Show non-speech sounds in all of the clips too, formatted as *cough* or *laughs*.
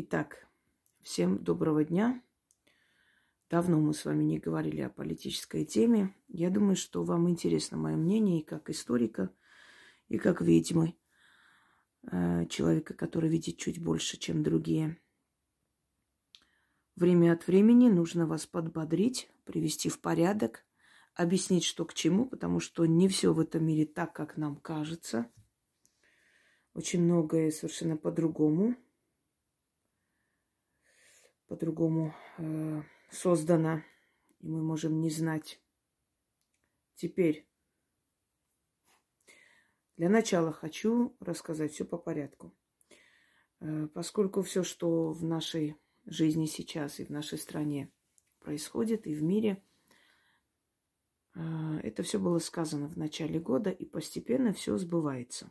Итак, всем доброго дня. Давно мы с вами не говорили о политической теме. Я думаю, что вам интересно мое мнение и как историка, и как ведьмы, э, человека, который видит чуть больше, чем другие. Время от времени нужно вас подбодрить, привести в порядок, объяснить, что к чему, потому что не все в этом мире так, как нам кажется. Очень многое совершенно по-другому – по-другому э, создана, и мы можем не знать. Теперь, для начала хочу рассказать все по порядку. Э, поскольку все, что в нашей жизни сейчас и в нашей стране происходит, и в мире, э, это все было сказано в начале года, и постепенно все сбывается.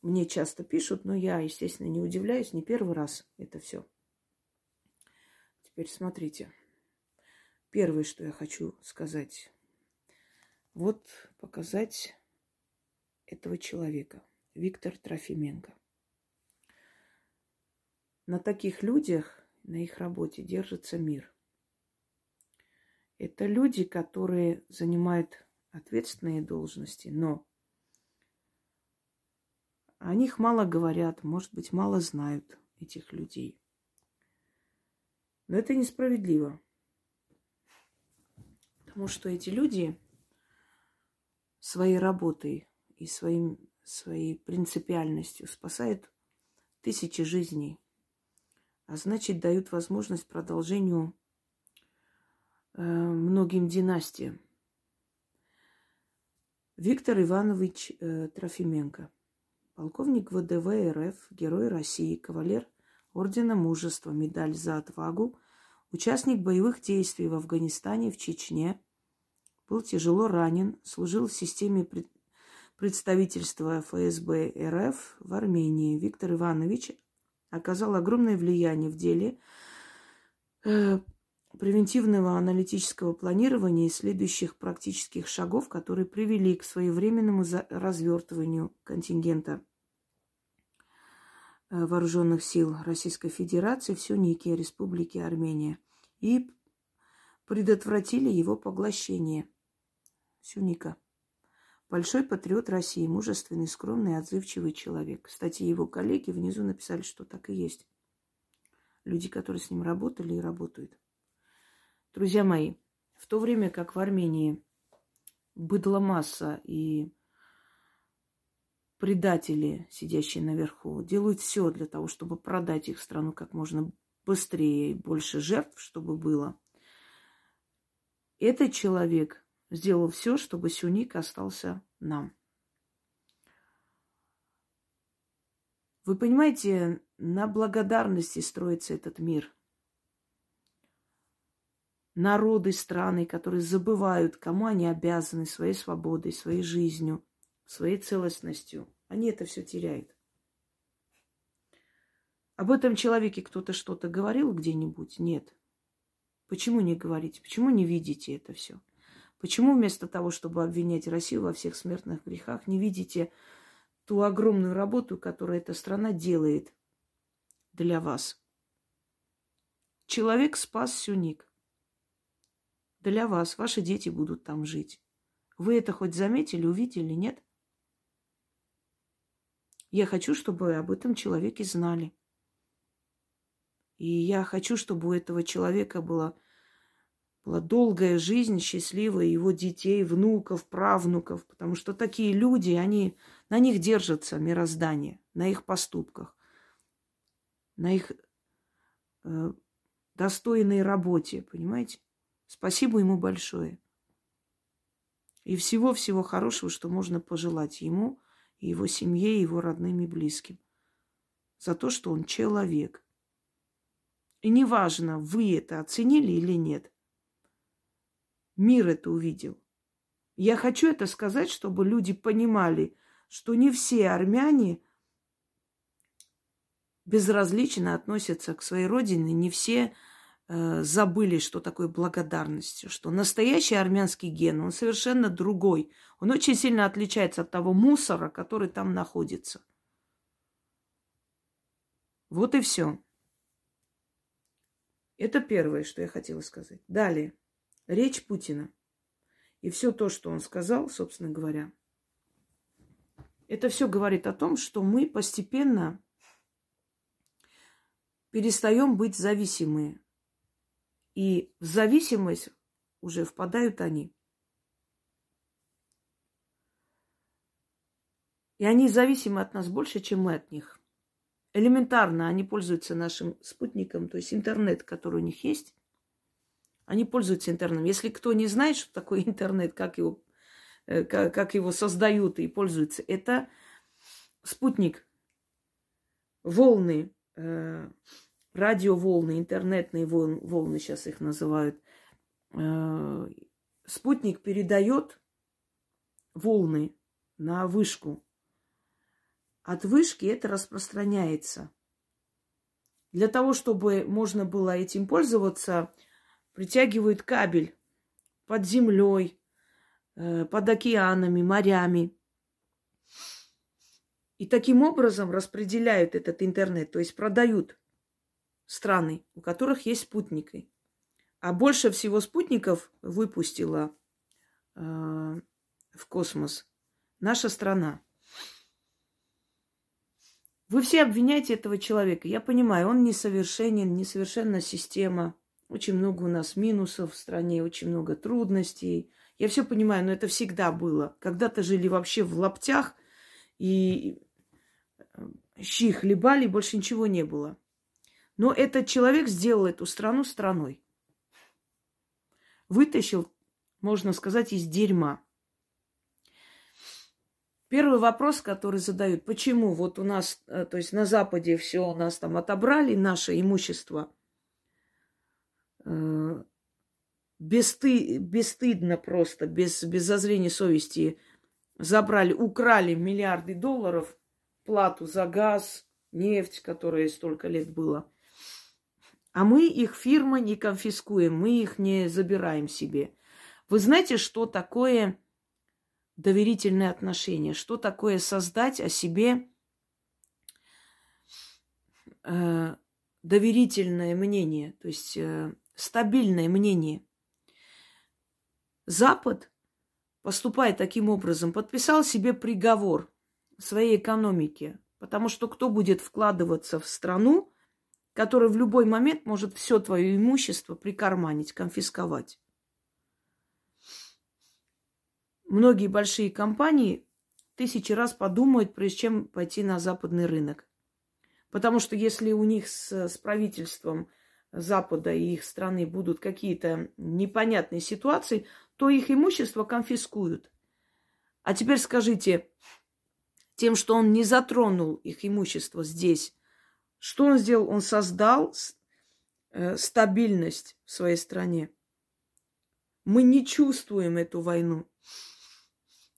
Мне часто пишут, но я, естественно, не удивляюсь, не первый раз это все. Теперь смотрите. Первое, что я хочу сказать. Вот показать этого человека. Виктор Трофименко. На таких людях, на их работе держится мир. Это люди, которые занимают ответственные должности, но о них мало говорят, может быть, мало знают этих людей. Но это несправедливо. Потому что эти люди своей работой и своим, своей принципиальностью спасают тысячи жизней. А значит, дают возможность продолжению э, многим династиям. Виктор Иванович э, Трофименко, полковник ВДВ РФ, герой России, кавалер Ордена Мужества, медаль за отвагу, Участник боевых действий в Афганистане, в Чечне. Был тяжело ранен, служил в системе представительства ФСБ РФ в Армении. Виктор Иванович оказал огромное влияние в деле э, превентивного аналитического планирования и следующих практических шагов, которые привели к своевременному развертыванию контингента вооруженных сил Российской Федерации в Сюнике, Республике Армения, и предотвратили его поглощение. Сюника. Большой патриот России, мужественный, скромный, отзывчивый человек. Кстати, его коллеги внизу написали, что так и есть. Люди, которые с ним работали и работают. Друзья мои, в то время как в Армении быдла масса и предатели, сидящие наверху, делают все для того, чтобы продать их страну как можно быстрее и больше жертв, чтобы было. Этот человек сделал все, чтобы Сюник остался нам. Вы понимаете, на благодарности строится этот мир. Народы, страны, которые забывают, кому они обязаны своей свободой, своей жизнью – своей целостностью. Они это все теряют. Об этом человеке кто-то что-то говорил где-нибудь? Нет. Почему не говорите? Почему не видите это все? Почему вместо того, чтобы обвинять Россию во всех смертных грехах, не видите ту огромную работу, которую эта страна делает для вас? Человек спас Сюник. Для вас. Ваши дети будут там жить. Вы это хоть заметили, увидели, нет? Я хочу, чтобы об этом человеке знали. И я хочу, чтобы у этого человека была, была долгая жизнь, счастливая, его детей, внуков, правнуков. Потому что такие люди, они, на них держится мироздание, на их поступках, на их э, достойной работе, понимаете? Спасибо ему большое. И всего-всего хорошего, что можно пожелать ему – его семье, и его родным и близким. За то, что он человек. И неважно, вы это оценили или нет. Мир это увидел. Я хочу это сказать, чтобы люди понимали, что не все армяне безразлично относятся к своей родине, не все забыли, что такое благодарность, что настоящий армянский ген, он совершенно другой. Он очень сильно отличается от того мусора, который там находится. Вот и все. Это первое, что я хотела сказать. Далее. Речь Путина. И все то, что он сказал, собственно говоря, это все говорит о том, что мы постепенно перестаем быть зависимые. И в зависимость уже впадают они. И они зависимы от нас больше, чем мы от них. Элементарно они пользуются нашим спутником, то есть интернет, который у них есть. Они пользуются интернетом. Если кто не знает, что такое интернет, как его, э, как, его создают и пользуются, это спутник, волны, э, радиоволны, интернетные волны, волны сейчас их называют. Э, спутник передает волны на вышку. От вышки это распространяется. Для того, чтобы можно было этим пользоваться, притягивают кабель под землей, э, под океанами, морями. И таким образом распределяют этот интернет, то есть продают страны, у которых есть спутники. А больше всего спутников выпустила э, в космос наша страна. Вы все обвиняете этого человека. Я понимаю, он несовершенен, несовершенна система. Очень много у нас минусов в стране, очень много трудностей. Я все понимаю, но это всегда было. Когда-то жили вообще в лаптях и э, щи хлебали, больше ничего не было. Но этот человек сделал эту страну страной. Вытащил, можно сказать, из дерьма. Первый вопрос, который задают, почему вот у нас, э, то есть на Западе все у нас там отобрали, наше имущество, э, бесты, бесстыдно просто, без, без зазрения совести забрали, украли миллиарды долларов плату за газ, нефть, которая столько лет была. А мы их фирма не конфискуем, мы их не забираем себе. Вы знаете, что такое доверительные отношения. Что такое создать о себе э, доверительное мнение, то есть э, стабильное мнение. Запад, поступая таким образом, подписал себе приговор своей экономике, потому что кто будет вкладываться в страну, которая в любой момент может все твое имущество прикарманить, конфисковать многие большие компании тысячи раз подумают, прежде чем пойти на западный рынок. Потому что если у них с, с правительством Запада и их страны будут какие-то непонятные ситуации, то их имущество конфискуют. А теперь скажите, тем, что он не затронул их имущество здесь, что он сделал? Он создал э, стабильность в своей стране. Мы не чувствуем эту войну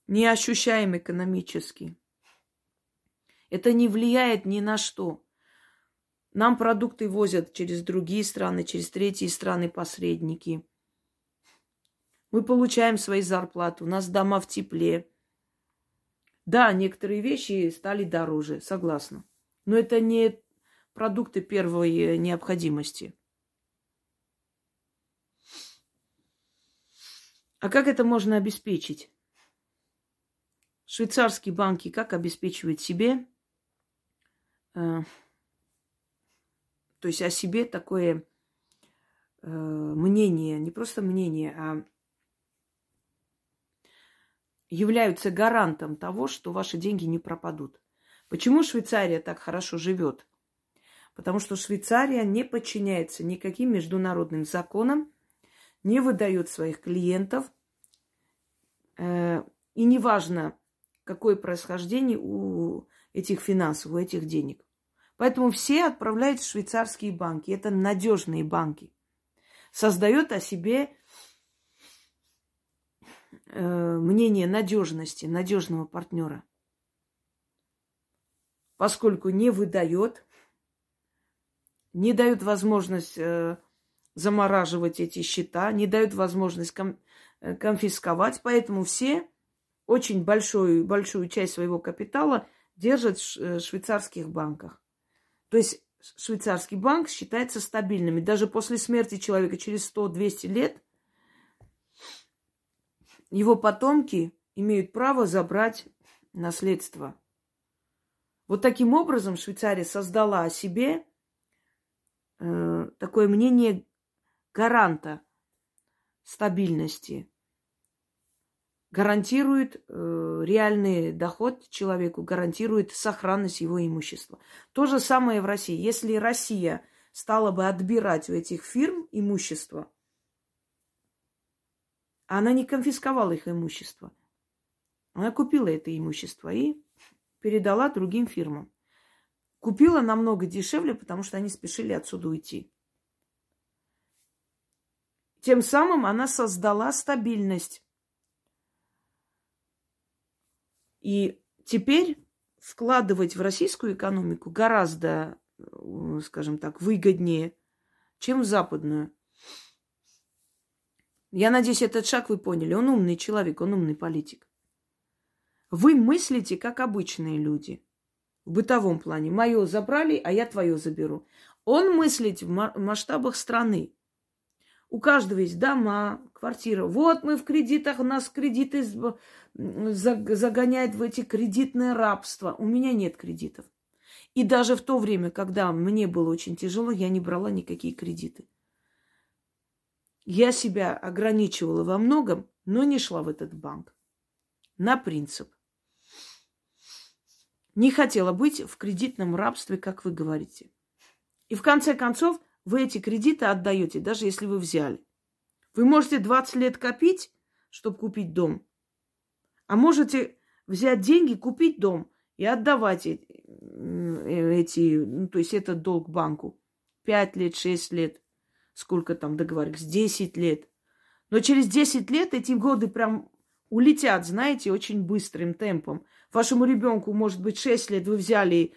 не ощущаем экономически. Это не влияет ни на что. Нам продукты возят через другие страны, через третьи страны посредники. Мы получаем свои зарплаты, у нас дома в тепле. Да, некоторые вещи стали дороже, согласна. Но это не продукты первой необходимости. А как это можно обеспечить? Швейцарские банки как обеспечивают себе, э, то есть о себе такое э, мнение, не просто мнение, а являются гарантом того, что ваши деньги не пропадут. Почему Швейцария так хорошо живет? Потому что Швейцария не подчиняется никаким международным законам, не выдает своих клиентов. Э, и неважно, какое происхождение у этих финансов, у этих денег. Поэтому все отправляют в швейцарские банки. Это надежные банки. Создает о себе э, мнение надежности, надежного партнера. Поскольку не выдает, не дает возможность э, замораживать эти счета, не дает возможность ком- э, конфисковать. Поэтому все очень большую, большую часть своего капитала держат в э, швейцарских банках. То есть швейцарский банк считается стабильным. И даже после смерти человека через 100-200 лет его потомки имеют право забрать наследство. Вот таким образом Швейцария создала о себе э, такое мнение гаранта стабильности, гарантирует э, реальный доход человеку, гарантирует сохранность его имущества. То же самое в России. Если Россия стала бы отбирать у этих фирм имущество, она не конфисковала их имущество. Она купила это имущество и передала другим фирмам. Купила намного дешевле, потому что они спешили отсюда уйти. Тем самым она создала стабильность. И теперь вкладывать в российскую экономику гораздо, э, скажем так, выгоднее, чем в западную. Я надеюсь, этот шаг вы поняли. Он умный человек, он умный политик. Вы мыслите, как обычные люди. В бытовом плане. Мое забрали, а я твое заберу. Он мыслит в масштабах страны. У каждого есть дома, квартира. Вот мы в кредитах, у нас кредиты загоняют в эти кредитное рабство. У меня нет кредитов. И даже в то время, когда мне было очень тяжело, я не брала никакие кредиты. Я себя ограничивала во многом, но не шла в этот банк. На принцип. Не хотела быть в кредитном рабстве, как вы говорите. И в конце концов, вы эти кредиты отдаете, даже если вы взяли. Вы можете 20 лет копить, чтобы купить дом. А можете взять деньги, купить дом и отдавать эти, ну, то есть этот долг банку. 5 лет, 6 лет, сколько там договорились, 10 лет. Но через 10 лет эти годы прям улетят, знаете, очень быстрым темпом. Вашему ребенку может быть 6 лет, вы взяли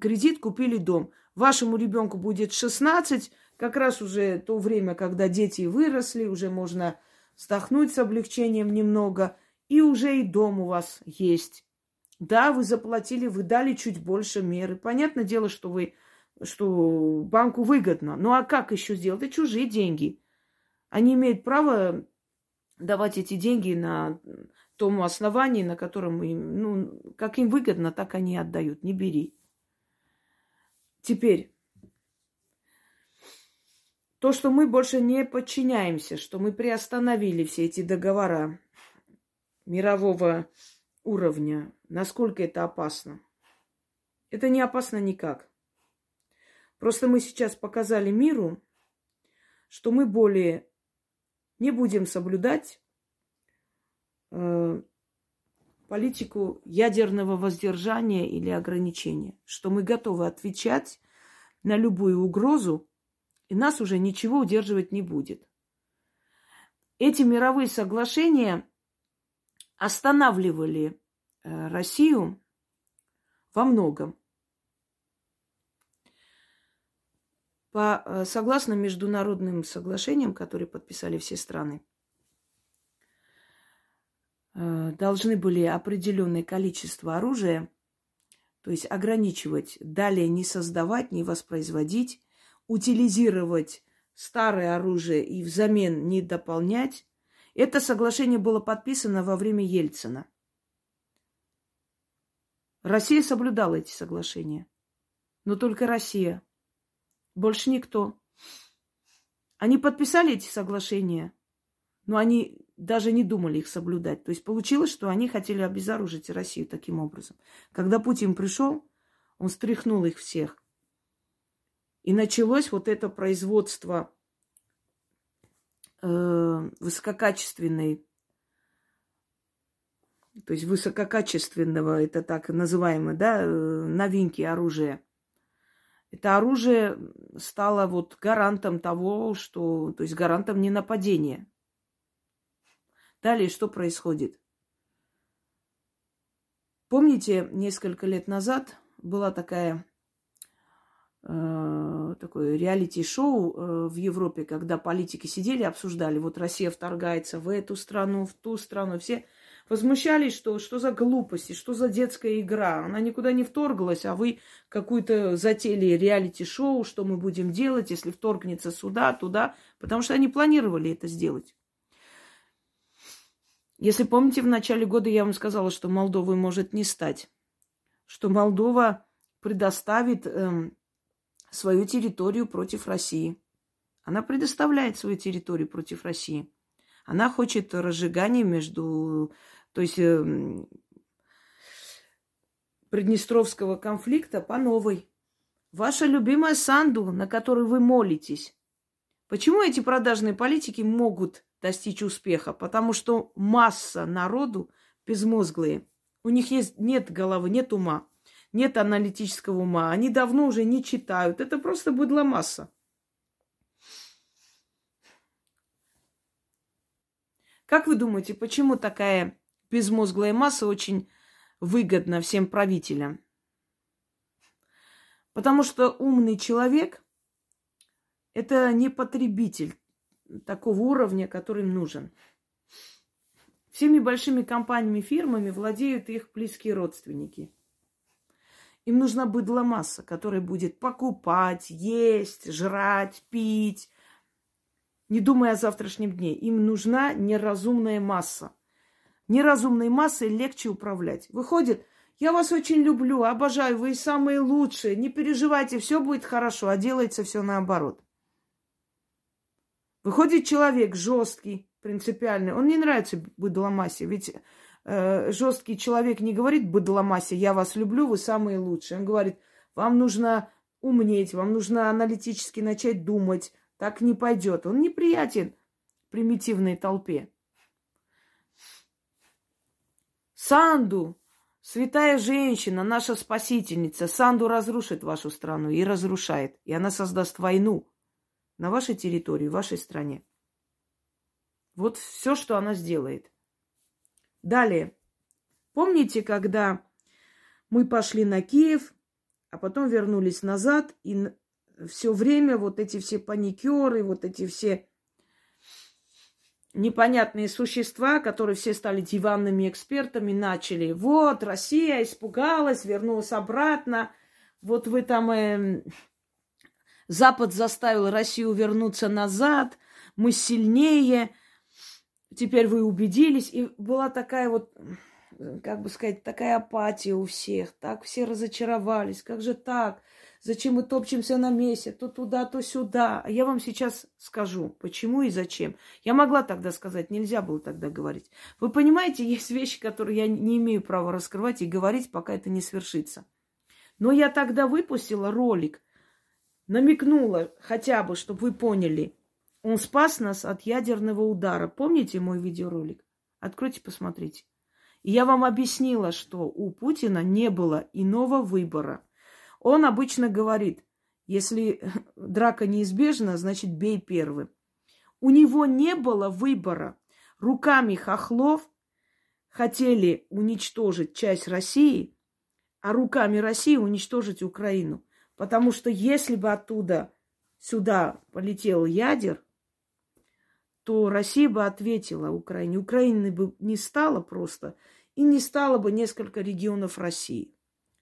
кредит, купили дом. Вашему ребенку будет 16, как раз уже то время, когда дети выросли, уже можно вздохнуть с облегчением немного, и уже и дом у вас есть. Да, вы заплатили, вы дали чуть больше меры. Понятное дело, что вы, что банку выгодно. Ну а как еще сделать? Это чужие деньги. Они имеют право давать эти деньги на том основании, на котором им, ну, как им выгодно, так они отдают. Не бери. Теперь, то, что мы больше не подчиняемся, что мы приостановили все эти договора мирового уровня, насколько это опасно? Это не опасно никак. Просто мы сейчас показали миру, что мы более не будем соблюдать э, политику ядерного воздержания или ограничения, что мы готовы отвечать на любую угрозу, и нас уже ничего удерживать не будет. Эти мировые соглашения останавливали э, Россию во многом. По, э, согласно международным соглашениям, которые подписали все страны, э, должны были определенное количество оружия, то есть ограничивать, далее не создавать, не воспроизводить, утилизировать старое оружие и взамен не дополнять. Это соглашение было подписано во время Ельцина. Россия соблюдала эти соглашения, но только Россия – больше никто. Они подписали эти соглашения, но они даже не думали их соблюдать. То есть получилось, что они хотели обезоружить Россию таким образом. Когда Путин пришел, он стряхнул их всех. И началось вот это производство э, высококачественной, то есть высококачественного, это так называемое, да, э, новинки оружия – это оружие стало вот гарантом того, что, то есть гарантом не нападения. Далее что происходит? Помните, несколько лет назад была такая э, такое реалити-шоу э, в Европе, когда политики сидели, обсуждали, вот Россия вторгается в эту страну, в ту страну, все возмущались, что что за глупости, что за детская игра. Она никуда не вторглась, а вы какую-то затеяли реалити-шоу, что мы будем делать, если вторгнется сюда, туда, потому что они планировали это сделать. Если помните, в начале года я вам сказала, что Молдовы может не стать, что Молдова предоставит эм, свою территорию против России. Она предоставляет свою территорию против России. Она хочет разжигания между, то есть э, Приднестровского конфликта по новой. Ваша любимая Санду, на которой вы молитесь. Почему эти продажные политики могут достичь успеха? Потому что масса народу безмозглые. У них есть, нет головы, нет ума, нет аналитического ума. Они давно уже не читают. Это просто быдло масса. Как вы думаете, почему такая безмозглая масса очень выгодна всем правителям? Потому что умный человек – это не потребитель такого уровня, который им нужен. Всеми большими компаниями, фирмами владеют их близкие родственники. Им нужна быдло масса, которая будет покупать, есть, жрать, пить, не думая о завтрашнем дне. Им нужна неразумная масса. Неразумной массой легче управлять. Выходит, я вас очень люблю, обожаю, вы самые лучшие, не переживайте, все будет хорошо, а делается все наоборот. Выходит человек жесткий, принципиальный, он не нравится быдломассе, ведь э, жесткий человек не говорит быдломассе, я вас люблю, вы самые лучшие. Он говорит, вам нужно умнеть, вам нужно аналитически начать думать, так не пойдет. Он неприятен примитивной толпе. Санду, святая женщина, наша спасительница, Санду разрушит вашу страну и разрушает. И она создаст войну на вашей территории, в вашей стране. Вот все, что она сделает. Далее. Помните, когда мы пошли на Киев, а потом вернулись назад, и все время вот эти все паникеры, вот эти все непонятные существа, которые все стали диванными экспертами, начали. Вот, Россия испугалась, вернулась обратно. Вот вы там... Э, Запад заставил Россию вернуться назад. Мы сильнее. Теперь вы убедились. И была такая вот, как бы сказать, такая апатия у всех. Так все разочаровались. Как же так? Зачем мы топчемся на месте, то туда, то сюда. А я вам сейчас скажу, почему и зачем. Я могла тогда сказать, нельзя было тогда говорить. Вы понимаете, *laughs* есть вещи, которые я не имею права раскрывать и говорить, пока это не свершится. Но я тогда выпустила ролик, намекнула хотя бы, чтобы вы поняли. Он спас нас от ядерного удара. Помните мой видеоролик? Откройте, посмотрите. И я вам объяснила, что у Путина не было иного выбора – он обычно говорит, если драка неизбежна, значит бей первым. У него не было выбора. Руками хохлов хотели уничтожить часть России, а руками России уничтожить Украину. Потому что если бы оттуда сюда полетел ядер, то Россия бы ответила Украине. Украины бы не стало просто, и не стало бы несколько регионов России.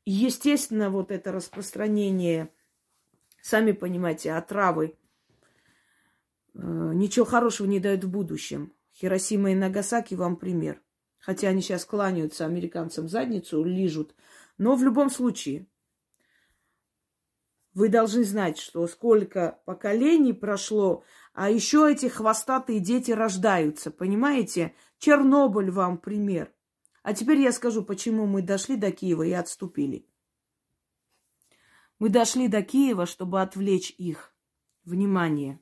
Естественно, вот это распространение, сами понимаете, отравы, э, ничего хорошего не дает в будущем. Хиросима и Нагасаки вам пример. Хотя они сейчас кланяются американцам задницу, лижут. Но в любом случае, вы должны знать, что сколько поколений прошло, а еще эти хвостатые дети рождаются. Понимаете? Чернобыль вам пример. А теперь я скажу, почему мы дошли до Киева и отступили. Мы дошли до Киева, чтобы отвлечь их внимание.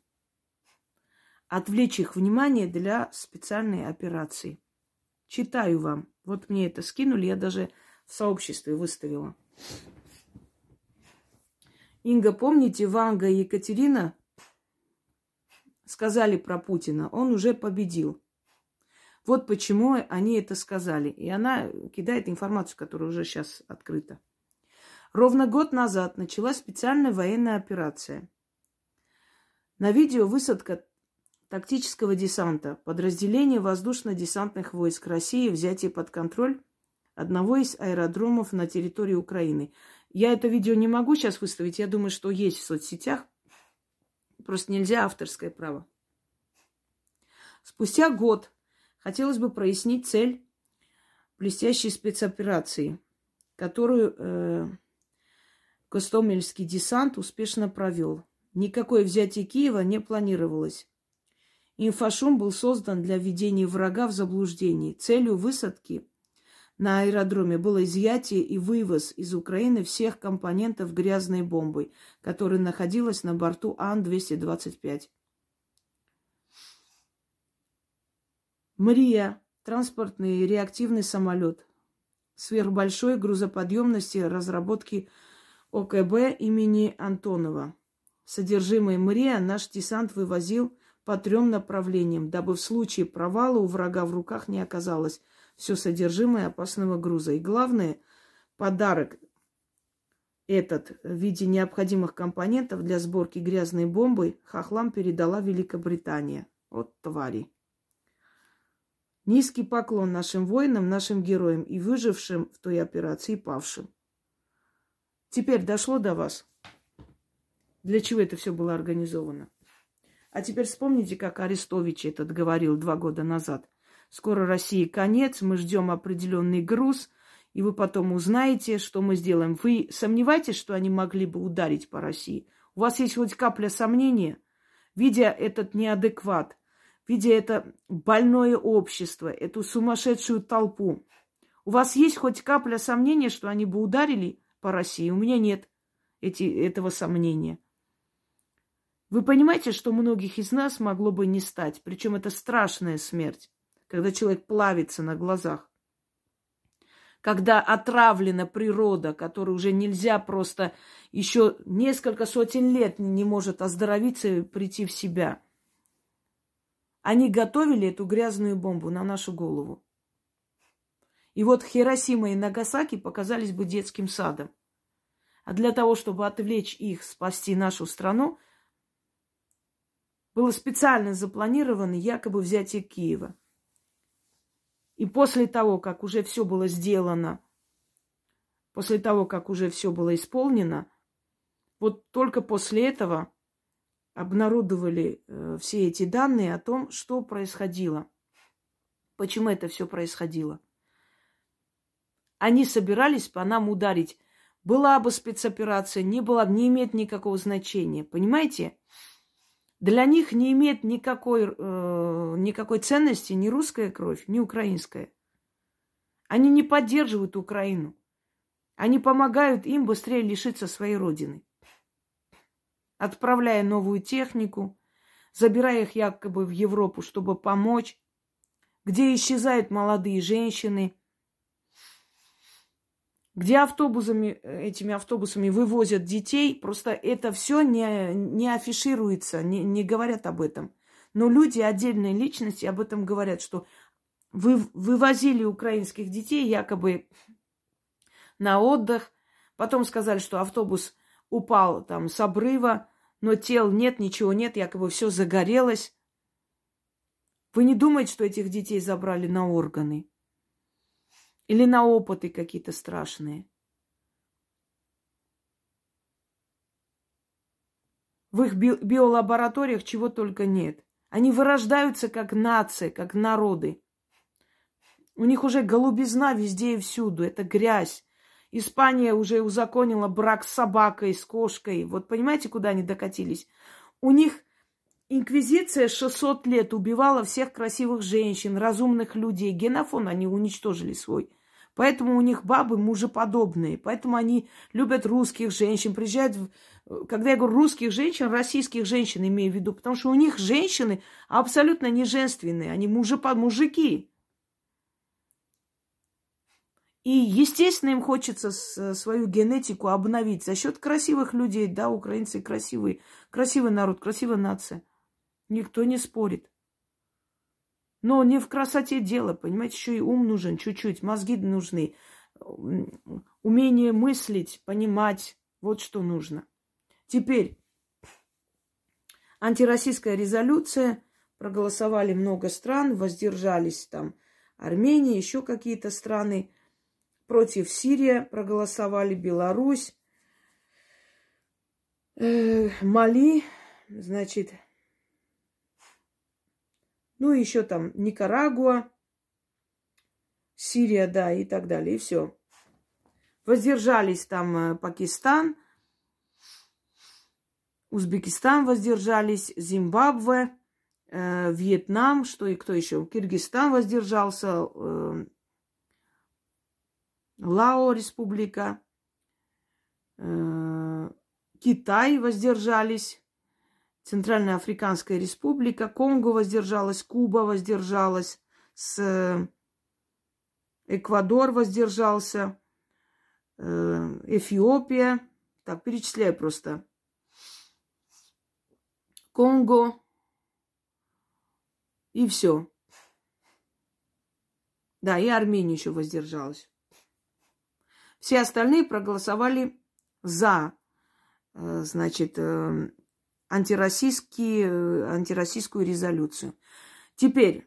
Отвлечь их внимание для специальной операции. Читаю вам. Вот мне это скинули, я даже в сообществе выставила. Инга, помните, Ванга и Екатерина сказали про Путина, он уже победил. Вот почему они это сказали. И она кидает информацию, которая уже сейчас открыта. Ровно год назад началась специальная военная операция. На видео высадка тактического десанта, подразделение воздушно-десантных войск России, взятие под контроль одного из аэродромов на территории Украины. Я это видео не могу сейчас выставить, я думаю, что есть в соцсетях. Просто нельзя авторское право. Спустя год хотелось бы прояснить цель блестящей спецоперации, которую э, Костомельский десант успешно провел. Никакое взятие Киева не планировалось. Инфошум был создан для введения врага в заблуждение. Целью высадки на аэродроме было изъятие и вывоз из Украины всех компонентов грязной бомбы, которая находилась на борту Ан-225. Мрия, транспортный реактивный самолет сверхбольшой грузоподъемности разработки ОКБ имени Антонова. Содержимое Мрия наш десант вывозил по трем направлениям, дабы в случае провала у врага в руках не оказалось все содержимое опасного груза. И главное, подарок этот в виде необходимых компонентов для сборки грязной бомбы хохлам передала Великобритания. Вот твари. Низкий поклон нашим воинам, нашим героям и выжившим в той операции павшим. Теперь дошло до вас, для чего это все было организовано. А теперь вспомните, как Арестович этот говорил два года назад. Скоро России конец, мы ждем определенный груз, и вы потом узнаете, что мы сделаем. Вы сомневаетесь, что они могли бы ударить по России? У вас есть хоть капля сомнения? Видя этот неадекват, видя это больное общество, эту сумасшедшую толпу, у вас есть хоть капля сомнения, что они бы ударили по России? У меня нет эти, этого сомнения. Вы понимаете, что многих из нас могло бы не стать, причем это страшная смерть, когда человек плавится на глазах когда отравлена природа, которая уже нельзя просто еще несколько сотен лет не может оздоровиться и прийти в себя. Они готовили эту грязную бомбу на нашу голову. И вот Хиросима и Нагасаки показались бы детским садом. А для того, чтобы отвлечь их, спасти нашу страну, было специально запланировано якобы взятие Киева. И после того, как уже все было сделано, после того, как уже все было исполнено, вот только после этого обнародовали э, все эти данные о том, что происходило. Почему это все происходило? Они собирались по нам ударить. Была бы спецоперация, не была, не имеет никакого значения. Понимаете? Для них не имеет никакой, э, никакой ценности ни русская кровь, ни украинская. Они не поддерживают Украину. Они помогают им быстрее лишиться своей родины отправляя новую технику, забирая их якобы в Европу, чтобы помочь, где исчезают молодые женщины, где автобусами, этими автобусами вывозят детей, просто это все не, не афишируется, не, не говорят об этом. Но люди, отдельные личности об этом говорят, что вы, вывозили украинских детей якобы на отдых, потом сказали, что автобус упал там с обрыва, но тел нет, ничего нет, якобы все загорелось. Вы не думаете, что этих детей забрали на органы? Или на опыты какие-то страшные? В их би- биолабораториях чего только нет. Они вырождаются как нация, как народы. У них уже голубизна везде и всюду. Это грязь. Испания уже узаконила брак с собакой, с кошкой. Вот понимаете, куда они докатились? У них инквизиция 600 лет убивала всех красивых женщин, разумных людей. Генофон они уничтожили свой. Поэтому у них бабы мужеподобные. Поэтому они любят русских женщин. Приезжают, в... когда я говорю русских женщин, российских женщин имею в виду. Потому что у них женщины абсолютно не женственные. Они мужепод... мужики. И, естественно, им хочется свою генетику обновить за счет красивых людей. Да, украинцы красивые. Красивый народ, красивая нация. Никто не спорит. Но не в красоте дело, понимаете, еще и ум нужен чуть-чуть, мозги нужны, умение мыслить, понимать, вот что нужно. Теперь антироссийская резолюция проголосовали много стран, воздержались там Армения, еще какие-то страны. Против Сирия проголосовали Беларусь, э, Мали, значит, ну, еще там Никарагуа, Сирия, да, и так далее, и все. Воздержались там э, Пакистан, Узбекистан воздержались, Зимбабве, э, Вьетнам, что и кто еще? Киргизстан воздержался, э, Лао республика, э, Китай воздержались, Центральная Африканская республика, Конго воздержалась, Куба воздержалась, с э, Эквадор воздержался, э, Эфиопия, так, перечисляю просто. Конго и все. Да, и Армения еще воздержалась. Все остальные проголосовали за, э, значит, э, антироссийские, э, антироссийскую резолюцию. Теперь,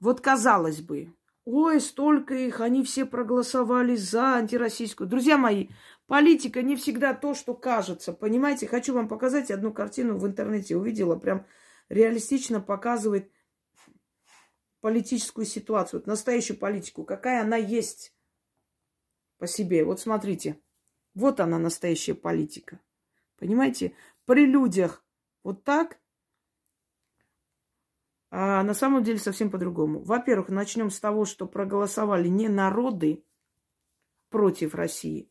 вот казалось бы, ой, столько их, они все проголосовали за антироссийскую. Друзья мои, политика не всегда то, что кажется. Понимаете, хочу вам показать одну картину в интернете. Увидела, прям реалистично показывает политическую ситуацию, вот настоящую политику, какая она есть по себе. Вот смотрите, вот она настоящая политика. Понимаете, при людях вот так, а на самом деле совсем по-другому. Во-первых, начнем с того, что проголосовали не народы против России,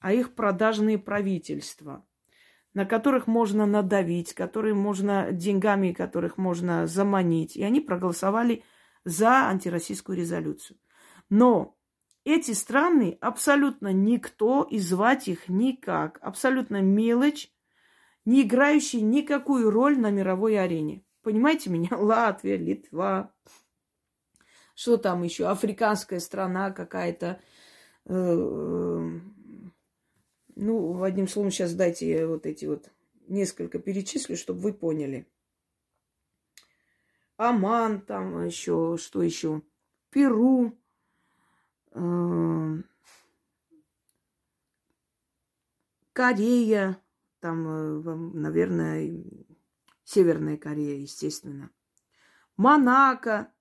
а их продажные правительства, на которых можно надавить, которые можно деньгами, которых можно заманить. И они проголосовали за антироссийскую резолюцию. Но эти страны абсолютно никто и звать их никак. Абсолютно мелочь, не играющий никакую роль на мировой арене. Понимаете меня? *laughs* Латвия, Литва, что там еще? Африканская страна какая-то. Э, э, ну, одним словом, сейчас дайте вот эти вот несколько перечислю, чтобы вы поняли. Оман, там еще, что еще? Перу, Корея, там, э, наверное, Северная Корея, естественно. Монако,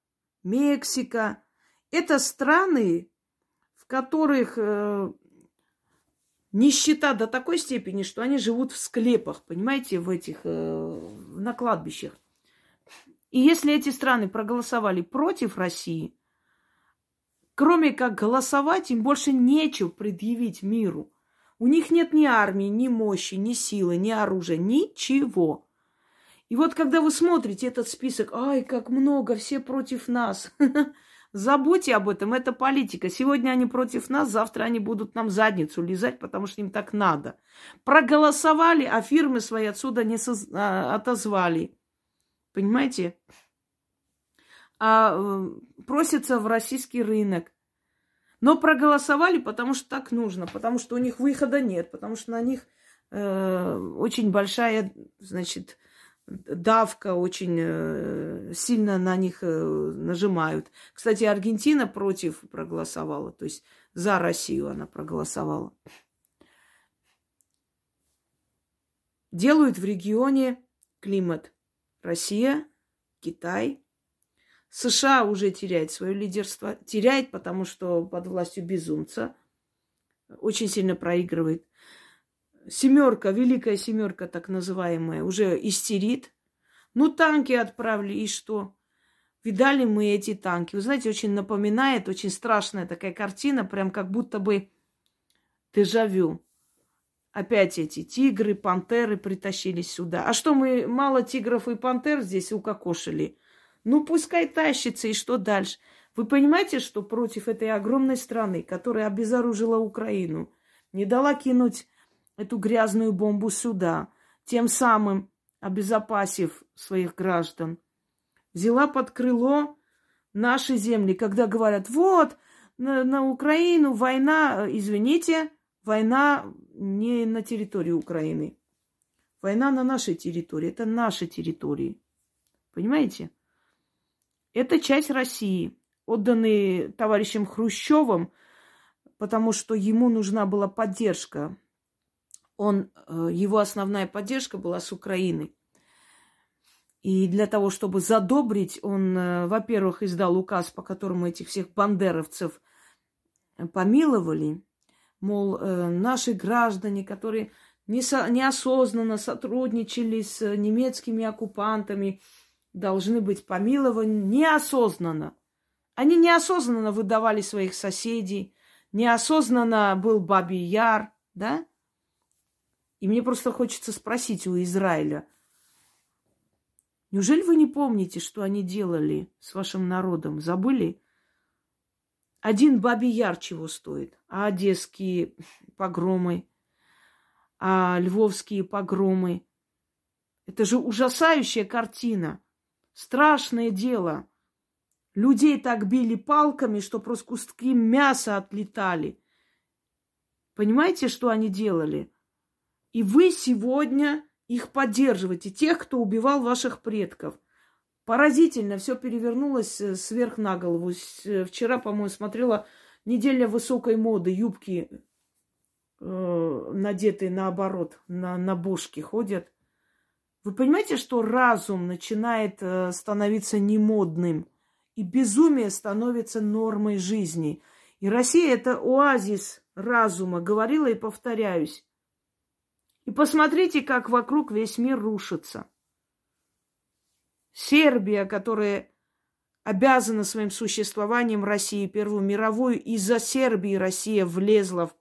Мексика. Это страны, в которых э, нищета до такой степени, что они живут в склепах, понимаете, в этих, на кладбищах. И если эти страны проголосовали против России, кроме как голосовать, им больше нечего предъявить миру. У них нет ни армии, ни мощи, ни силы, ни оружия, ничего. И вот когда вы смотрите этот список, ай, как много, все против нас. *laughs* Забудьте об этом, это политика. Сегодня они против нас, завтра они будут нам задницу лизать, потому что им так надо. Проголосовали, а фирмы свои отсюда не соз... а, отозвали. Понимаете? А э, просятся в российский рынок. Но проголосовали, потому что так нужно, потому что у них выхода нет, потому что на них э, очень большая, значит, давка, очень э, сильно на них э, нажимают. Кстати, Аргентина против проголосовала, то есть за Россию она проголосовала. Делают в регионе климат Россия, Китай. США уже теряет свое лидерство. Теряет, потому что под властью безумца. Очень сильно проигрывает. Семерка, великая семерка, так называемая, уже истерит. Ну, танки отправили, и что? Видали мы эти танки. Вы знаете, очень напоминает, очень страшная такая картина, прям как будто бы дежавю. Опять эти тигры, пантеры притащились сюда. А что, мы мало тигров и пантер здесь укокошили? Ну, пускай тащится, и что дальше? Вы понимаете, что против этой огромной страны, которая обезоружила Украину, не дала кинуть эту грязную бомбу сюда, тем самым обезопасив своих граждан, взяла под крыло наши земли, когда говорят, вот, на, на Украину война, извините, война не на территории Украины. Война на нашей территории. Это наши территории. Понимаете? Это часть России, отданные товарищем Хрущевым, потому что ему нужна была поддержка. Он, э, его основная поддержка была с Украины. И для того, чтобы задобрить, он, э, во-первых, издал указ, по которому этих всех бандеровцев помиловали. Мол, э, наши граждане, которые неосознанно сотрудничали с немецкими оккупантами, должны быть помилованы неосознанно. Они неосознанно выдавали своих соседей, неосознанно был Бабий Яр, да? И мне просто хочется спросить у Израиля, неужели вы не помните, что они делали с вашим народом? Забыли? Один Бабий Яр чего стоит? А одесские погромы, а львовские погромы. Это же ужасающая картина. Страшное дело. Людей так били палками, что просто куски мяса отлетали. Понимаете, что они делали? И вы сегодня их поддерживаете, тех, кто убивал ваших предков. Поразительно, все перевернулось э, сверх на голову. Э, вчера, по-моему, смотрела неделя высокой моды, юбки э, надетые наоборот, на, на бошки ходят. Вы понимаете, что разум начинает э, становиться немодным, и безумие становится нормой жизни. И Россия это оазис разума, говорила и повторяюсь. И посмотрите, как вокруг весь мир рушится. Сербия, которая обязана своим существованием России Первую мировую, из-за Сербии Россия влезла в,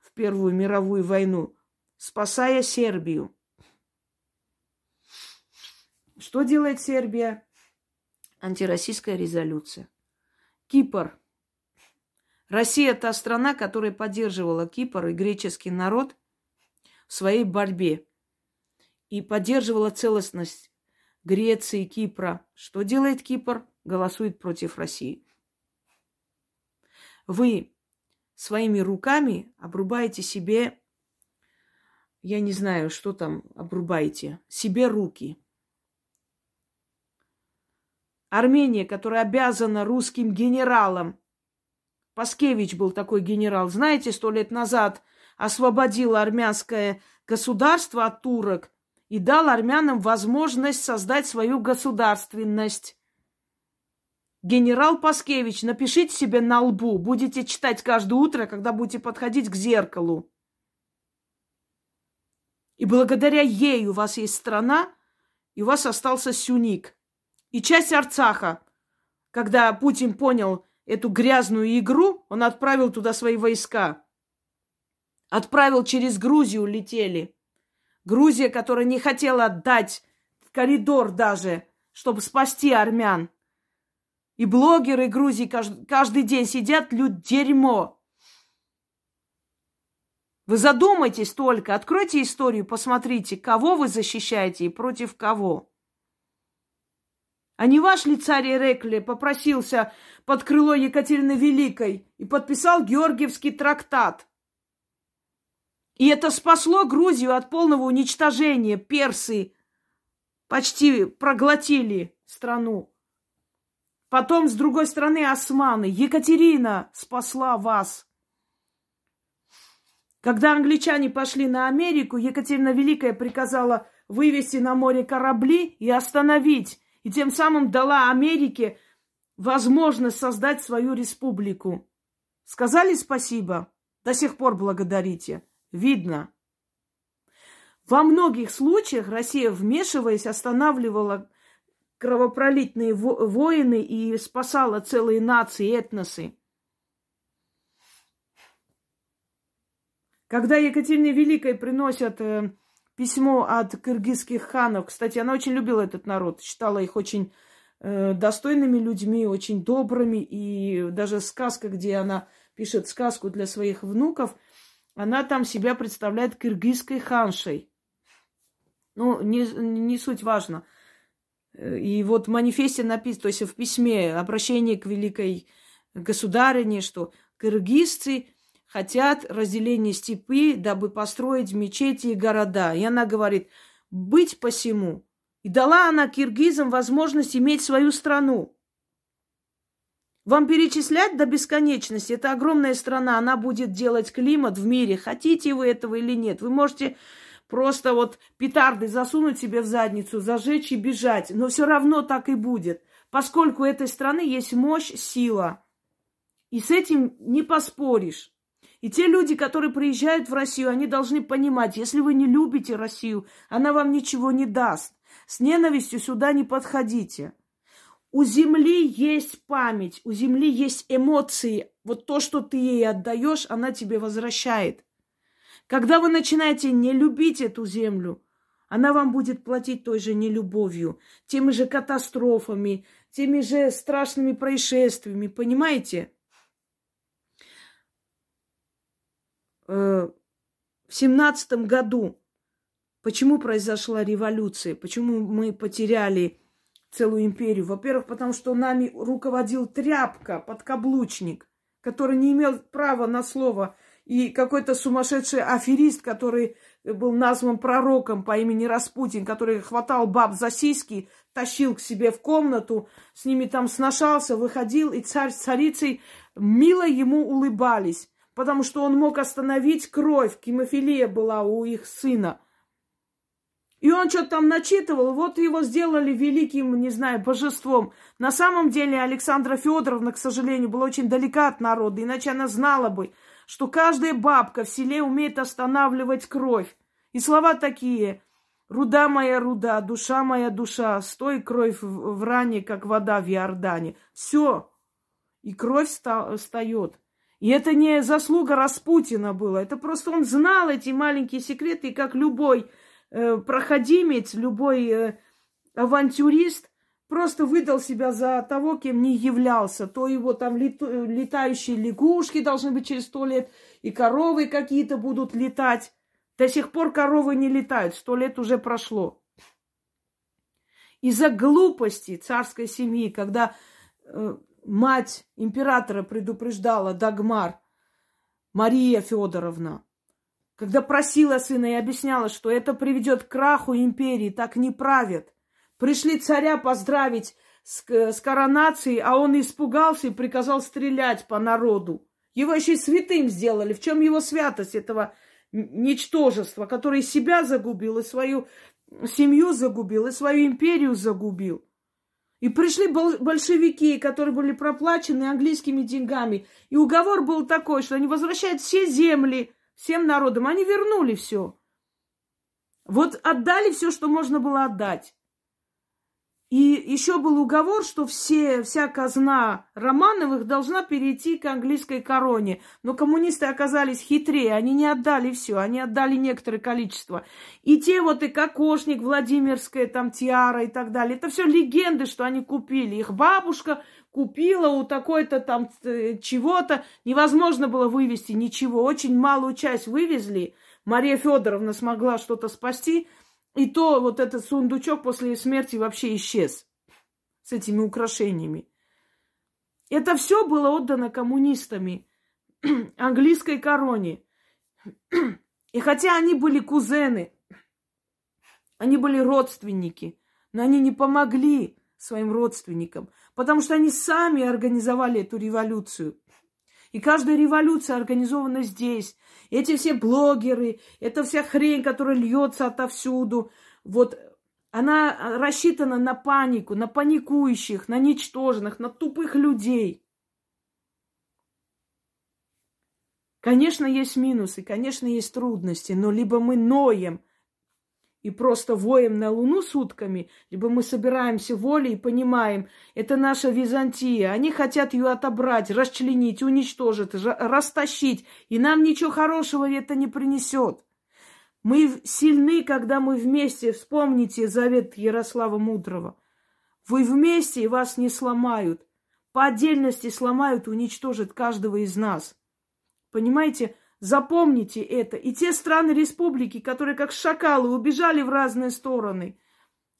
в Первую мировую войну, спасая Сербию. Что делает Сербия? Антироссийская резолюция. Кипр. Россия та страна, которая поддерживала Кипр и греческий народ в своей борьбе и поддерживала целостность Греции, Кипра. Что делает Кипр? Голосует против России. Вы своими руками обрубаете себе, я не знаю, что там обрубаете, себе руки. Армения, которая обязана русским генералам. Паскевич был такой генерал. Знаете, сто лет назад освободила армянское государство от турок и дал армянам возможность создать свою государственность. Генерал Паскевич, напишите себе на лбу, будете читать каждое утро, когда будете подходить к зеркалу. И благодаря ей у вас есть страна, и у вас остался сюник. И часть Арцаха, когда Путин понял эту грязную игру, он отправил туда свои войска. Отправил через Грузию летели. Грузия, которая не хотела отдать коридор даже, чтобы спасти армян. И блогеры Грузии каждый, день сидят, лют дерьмо. Вы задумайтесь только, откройте историю, посмотрите, кого вы защищаете и против кого. А не ваш ли царь Ирекли попросился под крыло Екатерины Великой и подписал Георгиевский трактат? И это спасло Грузию от полного уничтожения. Персы почти проглотили страну. Потом, с другой стороны, османы. Екатерина спасла вас. Когда англичане пошли на Америку, Екатерина Великая приказала вывести на море корабли и остановить. И тем самым дала Америке возможность создать свою республику. Сказали спасибо? До сих пор благодарите видно. Во многих случаях Россия, вмешиваясь, останавливала кровопролитные войны и спасала целые нации, этносы. Когда Екатерине Великой приносят э, письмо от кыргызских ханов, кстати, она очень любила этот народ, считала их очень э, достойными людьми, очень добрыми, и даже сказка, где она пишет сказку для своих внуков – она там себя представляет киргизской ханшей. Ну, не, не суть важно. И вот в манифесте написано, то есть в письме обращение к великой государине, что кыргызцы хотят разделения степи, дабы построить мечети и города. И она говорит, быть посему. И дала она киргизам возможность иметь свою страну. Вам перечислять до бесконечности. Это огромная страна, она будет делать климат в мире. Хотите вы этого или нет. Вы можете просто вот петарды засунуть себе в задницу, зажечь и бежать. Но все равно так и будет. Поскольку у этой страны есть мощь, сила. И с этим не поспоришь. И те люди, которые приезжают в Россию, они должны понимать, если вы не любите Россию, она вам ничего не даст. С ненавистью сюда не подходите. У земли есть память, у земли есть эмоции. Вот то, что ты ей отдаешь, она тебе возвращает. Когда вы начинаете не любить эту землю, она вам будет платить той же нелюбовью, теми же катастрофами, теми же страшными происшествиями, понимаете? Э, в семнадцатом году. Почему произошла революция, почему мы потеряли целую империю. Во-первых, потому что нами руководил тряпка, подкаблучник, который не имел права на слово, и какой-то сумасшедший аферист, который был назван пророком по имени Распутин, который хватал баб за сиськи, тащил к себе в комнату, с ними там сношался, выходил, и царь с царицей мило ему улыбались, потому что он мог остановить кровь, гемофилия была у их сына – и он что-то там начитывал, вот его сделали великим, не знаю, божеством. На самом деле Александра Федоровна, к сожалению, была очень далека от народа, иначе она знала бы, что каждая бабка в селе умеет останавливать кровь. И слова такие «Руда моя руда, душа моя душа, стой кровь в ране, как вода в Иордане». Все. И кровь встает. И это не заслуга Распутина была, это просто он знал эти маленькие секреты, и как любой э, проходимец, любой э, авантюрист просто выдал себя за того, кем не являлся. То его там лет, летающие лягушки должны быть через сто лет, и коровы какие-то будут летать. До сих пор коровы не летают, сто лет уже прошло. Из-за глупости царской семьи, когда э, мать императора предупреждала Дагмар, Мария Федоровна, когда просила сына и объясняла, что это приведет к краху империи, так не правят. Пришли царя поздравить с, с коронацией, а он испугался и приказал стрелять по народу. Его еще и святым сделали. В чем его святость этого ничтожества, который себя загубил, и свою семью загубил, и свою империю загубил? И пришли большевики, которые были проплачены английскими деньгами. И уговор был такой, что они возвращают все земли, всем народам. Они вернули все. Вот отдали все, что можно было отдать. И еще был уговор, что все, вся казна Романовых должна перейти к английской короне. Но коммунисты оказались хитрее, они не отдали все, они отдали некоторое количество. И те вот и Кокошник, Владимирская, там Тиара и так далее, это все легенды, что они купили. Их бабушка купила у такой-то там э, чего-то. Невозможно было вывести ничего. Очень малую часть вывезли. Мария Федоровна смогла что-то спасти. И то вот этот сундучок после смерти вообще исчез с этими украшениями. Это все было отдано коммунистами *clears throat* английской короне. И хотя они были кузены, они были родственники, но они не помогли своим родственникам, потому что они сами организовали эту революцию. И каждая революция организована здесь. Эти все блогеры, эта вся хрень, которая льется отовсюду, вот она рассчитана на панику, на паникующих, на ничтожных, на тупых людей. Конечно, есть минусы, конечно, есть трудности, но либо мы ноем и просто воем на Луну сутками, либо мы собираемся волей и понимаем, это наша Византия. Они хотят ее отобрать, расчленить, уничтожить, растащить, и нам ничего хорошего это не принесет. Мы сильны, когда мы вместе. Вспомните завет Ярослава Мудрого. Вы вместе, и вас не сломают. По отдельности сломают уничтожат каждого из нас. Понимаете? Запомните это. И те страны республики, которые как шакалы убежали в разные стороны,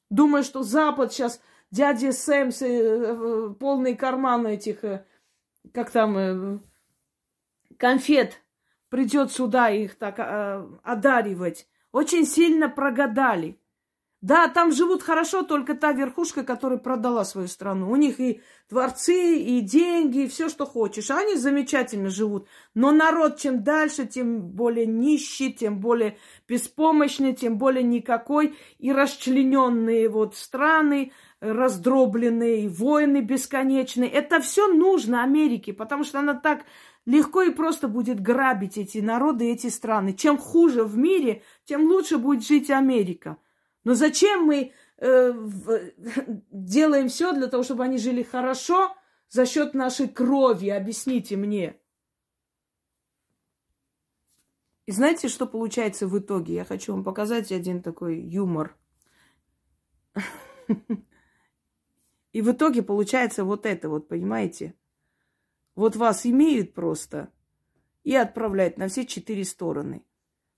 думая, что Запад сейчас дяди Сэмс, э, э, полные карманы этих, э, как там, конфет, придет сюда их так одаривать. Очень сильно прогадали. Да, там живут хорошо только та верхушка, которая продала свою страну. У них и дворцы, и деньги, и все, что хочешь. Они замечательно живут. Но народ чем дальше, тем более нищий, тем более беспомощный, тем более никакой. И расчлененные вот страны, раздробленные, войны бесконечные. Это все нужно Америке, потому что она так легко и просто будет грабить эти народы, эти страны. Чем хуже в мире, тем лучше будет жить Америка. Но зачем мы э, *laughs* делаем все для того, чтобы они жили хорошо за счет нашей крови? Объясните мне. И знаете, что получается в итоге? Я хочу вам показать один такой юмор. *laughs* И в итоге получается вот это вот, понимаете? Вот вас имеют просто и отправляют на все четыре стороны.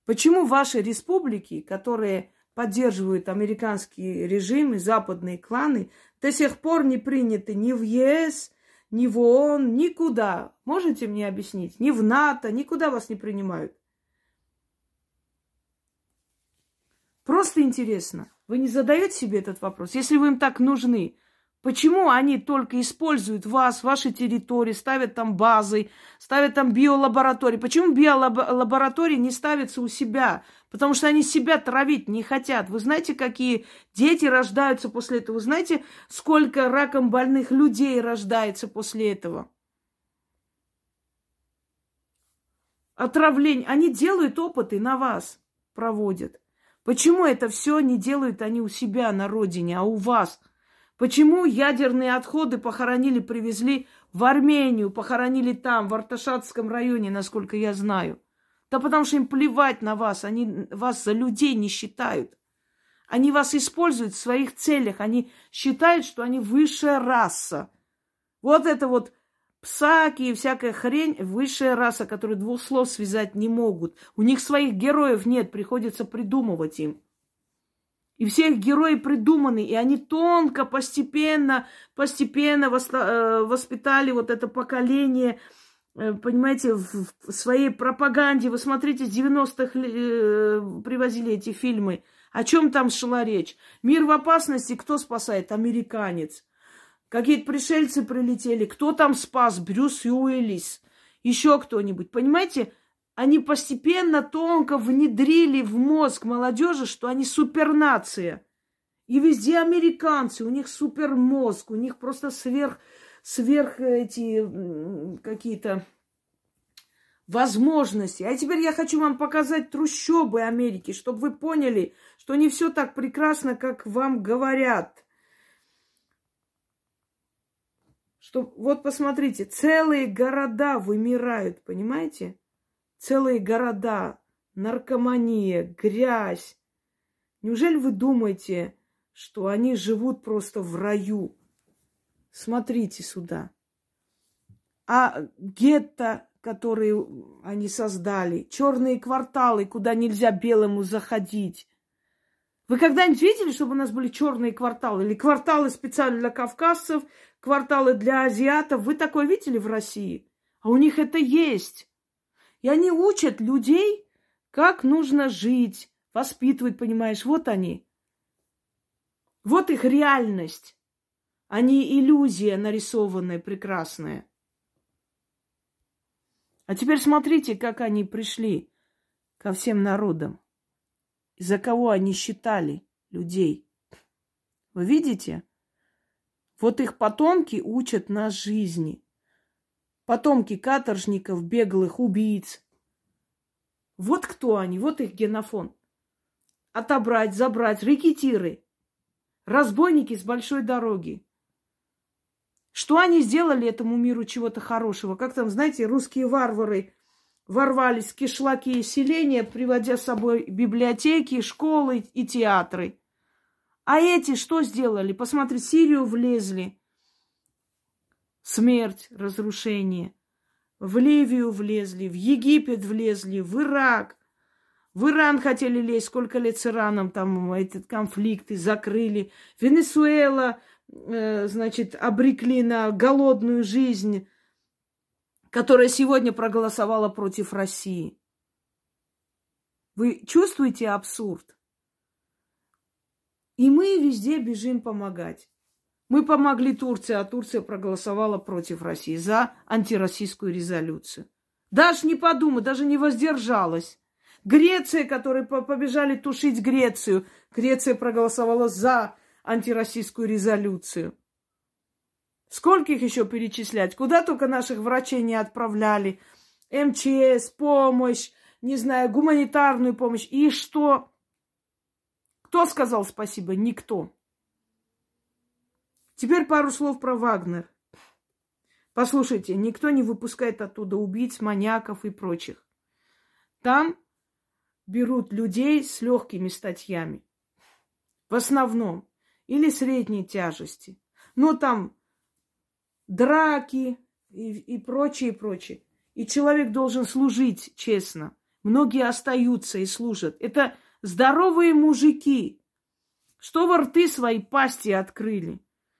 Почему ваши республики, которые поддерживают американский режим и западные кланы, до сих пор не приняты ни в ЕС, ни в ООН, никуда. Можете мне объяснить? Ни в НАТО, никуда вас не принимают. Просто интересно. Вы не задаете себе этот вопрос? Если вы им так нужны, Почему они только используют вас, ваши территории, ставят там базы, ставят там биолаборатории? Почему биолаборатории не ставятся у себя? Потому что они себя травить не хотят. Вы знаете, какие дети рождаются после этого? Вы знаете, сколько раком больных людей рождается после этого? Отравление. Они делают опыты на вас, проводят. Почему это все не делают они у себя на родине, а у вас – Почему ядерные отходы похоронили, привезли в Армению, похоронили там, в Арташатском районе, насколько я знаю? Да потому что им плевать на вас, они вас за людей не считают. Они вас используют в своих целях, они считают, что они высшая раса. Вот это вот псаки и всякая хрень, высшая раса, которую двух слов связать не могут. У них своих героев нет, приходится придумывать им. И все их герои придуманы, и они тонко, постепенно, постепенно э, воспитали вот это поколение, понимаете, в своей пропаганде. Вы смотрите, с 90-х э, привозили эти фильмы. О чем там шла речь? Мир в опасности, кто спасает? Американец. Какие-то пришельцы прилетели. Кто там спас? Брюс Уиллис. Еще кто-нибудь. Понимаете? они постепенно тонко внедрили в мозг молодежи, что они супернация. И везде американцы, у них супермозг, у них просто сверх, сверх эти какие-то возможности. А теперь я хочу вам показать трущобы Америки, чтобы вы поняли, что не все так прекрасно, как вам говорят. Что, вот посмотрите, целые города вымирают, понимаете? целые города, наркомания, грязь. Неужели вы думаете, что они живут просто в раю? Смотрите сюда. А гетто, которые они создали, черные кварталы, куда нельзя белому заходить. Вы когда-нибудь видели, чтобы у нас были черные кварталы? Или кварталы специально для кавказцев, кварталы для азиатов? Вы такое видели в России? А у них это есть. И они учат людей, как нужно жить, воспитывать, понимаешь, вот они. Вот их реальность, а не иллюзия нарисованная, прекрасная. А теперь смотрите, как они пришли ко всем народам. За кого они считали людей. Вы видите? Вот их потомки учат нас жизни потомки каторжников, беглых, убийц. Вот кто они, вот их генофон. Отобрать, забрать, рекетиры, разбойники с большой дороги. Что они сделали этому миру чего-то хорошего? Как там, знаете, русские варвары ворвались в кишлаки и селения, приводя с собой библиотеки, школы и театры. А эти что сделали? Посмотри, в Сирию влезли – смерть, разрушение. В Ливию влезли, в Египет влезли, в Ирак. В Иран хотели лезть, сколько лет с Ираном там этот конфликты закрыли. Венесуэла, значит, обрекли на голодную жизнь, которая сегодня проголосовала против России. Вы чувствуете абсурд? И мы везде бежим помогать. Мы помогли Турции, а Турция проголосовала против России за антироссийскую резолюцию. Даже не подумай, даже не воздержалась. Греция, которые побежали тушить Грецию, Греция проголосовала за антироссийскую резолюцию. Сколько их еще перечислять? Куда только наших врачей не отправляли. МЧС, помощь, не знаю, гуманитарную помощь. И что? Кто сказал спасибо? Никто. Теперь пару слов про Вагнер. Послушайте, никто не выпускает оттуда убийц, маньяков и прочих. Там берут людей с легкими статьями. В основном. Или средней тяжести. Но там драки и, и прочее, прочее. И человек должен служить честно. Многие остаются и служат. Это здоровые мужики. Что во рты свои пасти открыли.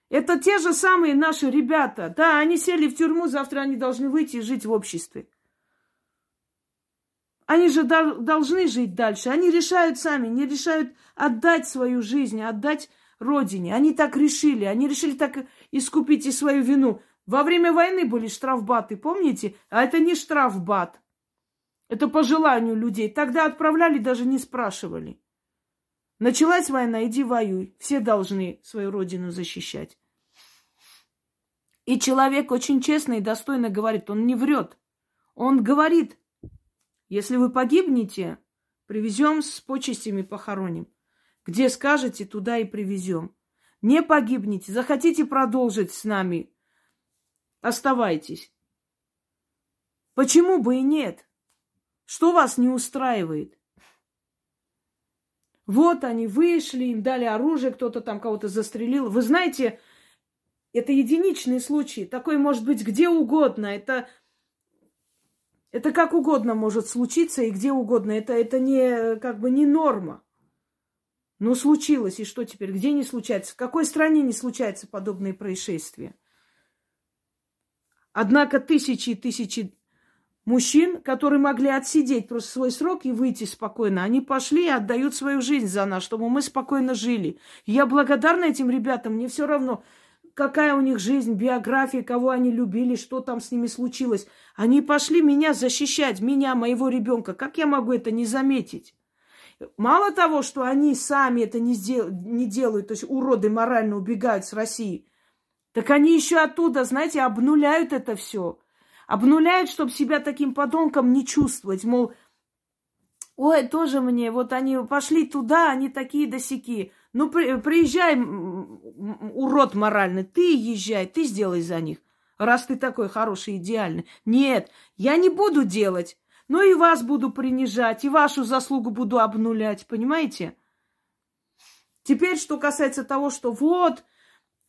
Это те же самые наши ребята. Да, они сели в тюрьму, завтра они должны выйти и жить в обществе. Они же должны жить дальше. Они решают сами, не решают отдать свою жизнь, отдать родине. Они так решили. Они решили так искупить и свою вину. Во время войны были штрафбаты, помните? А это не штрафбат. Это по желанию людей. Тогда отправляли, даже не спрашивали. Началась война, иди воюй. Все должны свою родину защищать. И человек очень честно и достойно говорит, он не врет. Он говорит, если вы погибнете, привезем с почестями похороним. Где скажете, туда и привезем. Не погибнете, захотите продолжить с нами, оставайтесь. Почему бы и нет? Что вас не устраивает? Вот они вышли, им дали оружие, кто-то там кого-то застрелил. Вы знаете, это единичный случай. Такой может быть где угодно. Это, это как угодно может случиться и где угодно. Это, это не, как бы не норма. Но случилось, и что теперь? Где не случается? В какой стране не случаются подобные происшествия? Однако тысячи и тысячи мужчин, которые могли отсидеть просто свой срок и выйти спокойно, они пошли и отдают свою жизнь за нас, чтобы мы спокойно жили. я благодарна этим ребятам, мне все равно, какая у них жизнь, биография, кого они любили, что там с ними случилось. Они пошли меня защищать, меня, моего ребенка. Как я могу это не заметить? Мало того, что они сами это не, сдел- не делают, то есть уроды морально убегают с России, так они еще оттуда, знаете, обнуляют это все обнуляют, чтобы себя таким подонком не чувствовать. Мол, ой, тоже мне, вот они пошли туда, они такие досяки. Ну, при, приезжай, урод моральный, ты езжай, ты сделай за них, раз ты такой хороший, идеальный. Нет, я не буду делать, но и вас буду принижать, и вашу заслугу буду обнулять, понимаете? Теперь, что касается того, что вот,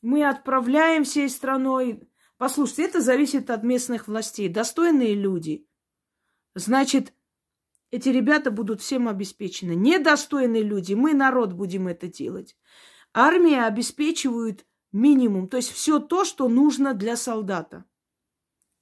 мы отправляем всей страной Послушайте, это зависит от местных властей. Достойные люди. Значит, эти ребята будут всем обеспечены. Недостойные люди, мы, народ, будем это делать. Армия обеспечивает минимум, то есть все то, что нужно для солдата.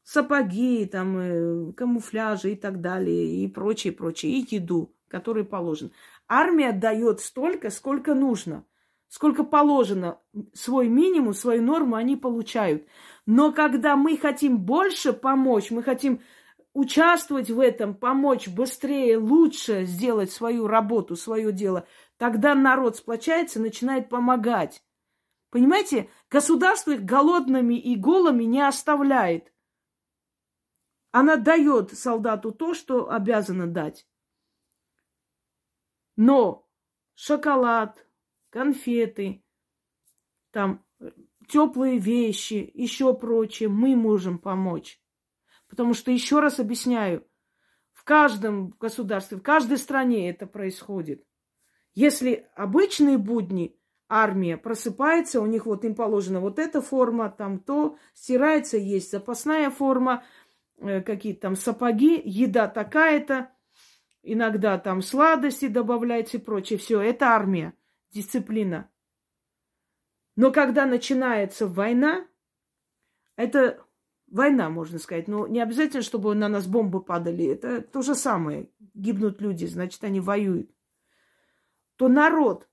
Сапоги, там, э, камуфляжи и так далее, и прочее, прочее, и еду, который положен. Армия дает столько, сколько нужно, сколько положено. Свой минимум, свою норму они получают. Но когда мы хотим больше помочь, мы хотим участвовать в этом, помочь быстрее, лучше сделать свою работу, свое дело, тогда народ сплочается, начинает помогать. Понимаете, государство их голодными и голыми не оставляет. Она дает солдату то, что обязана дать. Но шоколад, конфеты, там теплые вещи, еще прочее, мы можем помочь. Потому что, еще раз объясняю, в каждом государстве, в каждой стране это происходит. Если обычные будни, армия просыпается, у них вот им положена вот эта форма, там то, стирается, есть запасная форма, э, какие-то там сапоги, еда такая-то, иногда там сладости добавляются и прочее. Все, это армия, дисциплина. Но когда начинается война, это война, можно сказать. Но не обязательно, чтобы на нас бомбы падали. Это то же самое. Гибнут люди, значит, они воюют. То народ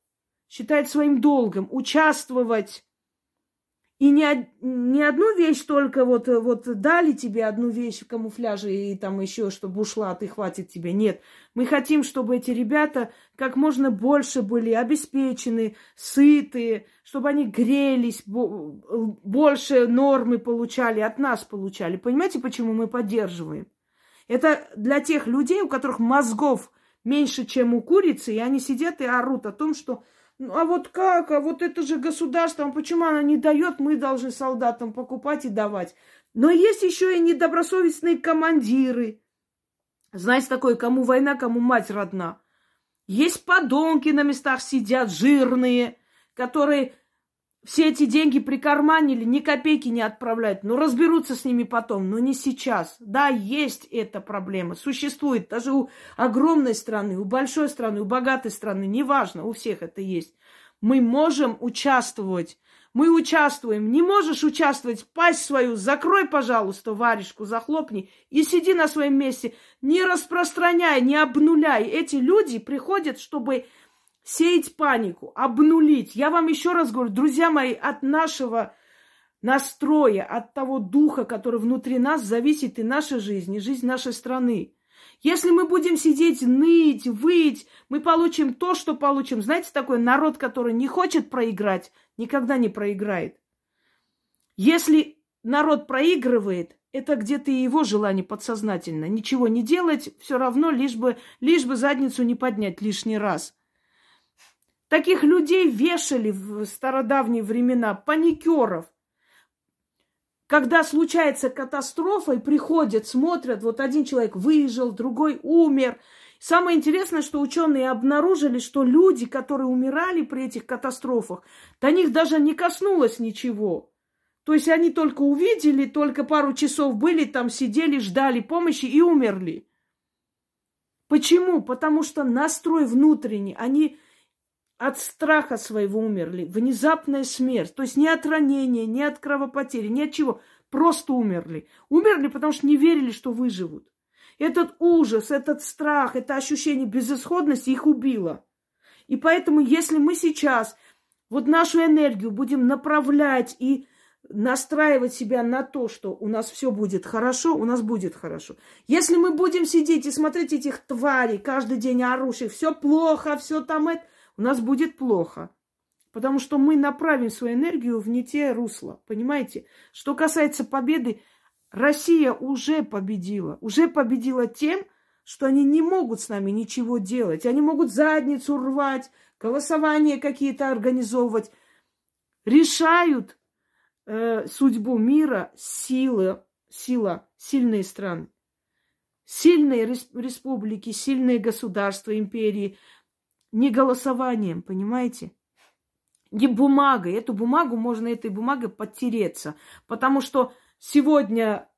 считает своим долгом участвовать и не, не одну вещь только вот, вот дали тебе одну вещь в камуфляже и там еще, чтобы ушла, а ты хватит тебе. Нет. Мы хотим, чтобы эти ребята как можно больше были обеспечены, сытые, чтобы они грелись, больше нормы получали, от нас получали. Понимаете, почему мы поддерживаем? Это для тех людей, у которых мозгов меньше, чем у курицы, и они сидят и орут о том, что ну, а вот как? А вот это же государство, почему она не дает? Мы должны солдатам покупать и давать. Но есть еще и недобросовестные командиры. Знаете такое, кому война, кому мать родна. Есть подонки на местах сидят, жирные, которые все эти деньги прикарманили, ни копейки не отправляют. Но разберутся с ними потом, но не сейчас. Да, есть эта проблема, существует. Даже у огромной страны, у большой страны, у богатой страны, неважно, у всех это есть. Мы можем участвовать. Мы участвуем. Не можешь участвовать, пасть свою, закрой, пожалуйста, варежку, захлопни и сиди на своем месте. Не распространяй, не обнуляй. Эти люди приходят, чтобы сеять панику, обнулить. Я вам еще раз говорю, друзья мои, от нашего настроя, от того духа, который внутри нас, зависит и наша жизнь, и жизнь нашей страны. Если мы будем сидеть, ныть, выть, мы получим то, что получим. Знаете, такой народ, который не хочет проиграть, никогда не проиграет. Если народ проигрывает, это где-то его желание подсознательно. Ничего не делать, все равно, лишь бы, лишь бы задницу не поднять лишний раз. Таких людей вешали в стародавние времена, паникеров. Когда случается катастрофа и приходят, смотрят, вот один человек выжил, другой умер. Самое интересное, что ученые обнаружили, что люди, которые умирали при этих катастрофах, до них даже не коснулось ничего. То есть они только увидели, только пару часов были там, сидели, ждали помощи и умерли. Почему? Потому что настрой внутренний, они от страха своего умерли. Внезапная смерть. То есть не от ранения, не от кровопотери, ни от чего. Просто умерли. Умерли, потому что не верили, что выживут. Этот ужас, этот страх, это ощущение безысходности их убило. И поэтому, если мы сейчас вот нашу энергию будем направлять и настраивать себя на то, что у нас все будет хорошо, у нас будет хорошо. Если мы будем сидеть и смотреть этих тварей, каждый день орущих, все плохо, все там это, у нас будет плохо. Потому что мы направим свою энергию в не те русла. Понимаете? Что касается победы, Россия уже победила. Уже победила тем, что они не могут с нами ничего делать. Они могут задницу рвать, голосования какие-то организовывать. Решают э, судьбу мира силы, сила, сильные страны. Сильные республики, сильные государства, империи, не голосованием, понимаете? Не бумагой. Эту бумагу можно этой бумагой подтереться. Потому что сегодня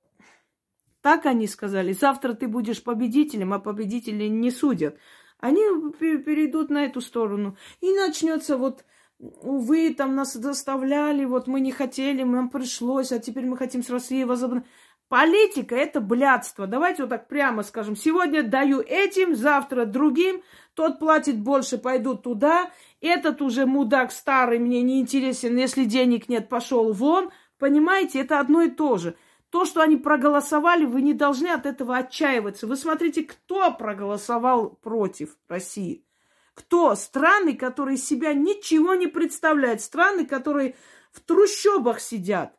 так они сказали, завтра ты будешь победителем, а победители не судят. Они перейдут на эту сторону. И начнется вот, увы, там нас заставляли, вот мы не хотели, нам пришлось, а теперь мы хотим с Россией возобновить. Политика – это блядство. Давайте вот так прямо скажем. Сегодня даю этим, завтра другим. Тот платит больше, пойду туда. Этот уже мудак старый, мне не интересен. Если денег нет, пошел вон. Понимаете, это одно и то же. То, что они проголосовали, вы не должны от этого отчаиваться. Вы смотрите, кто проголосовал против России. Кто? Страны, которые себя ничего не представляют. Страны, которые в трущобах сидят.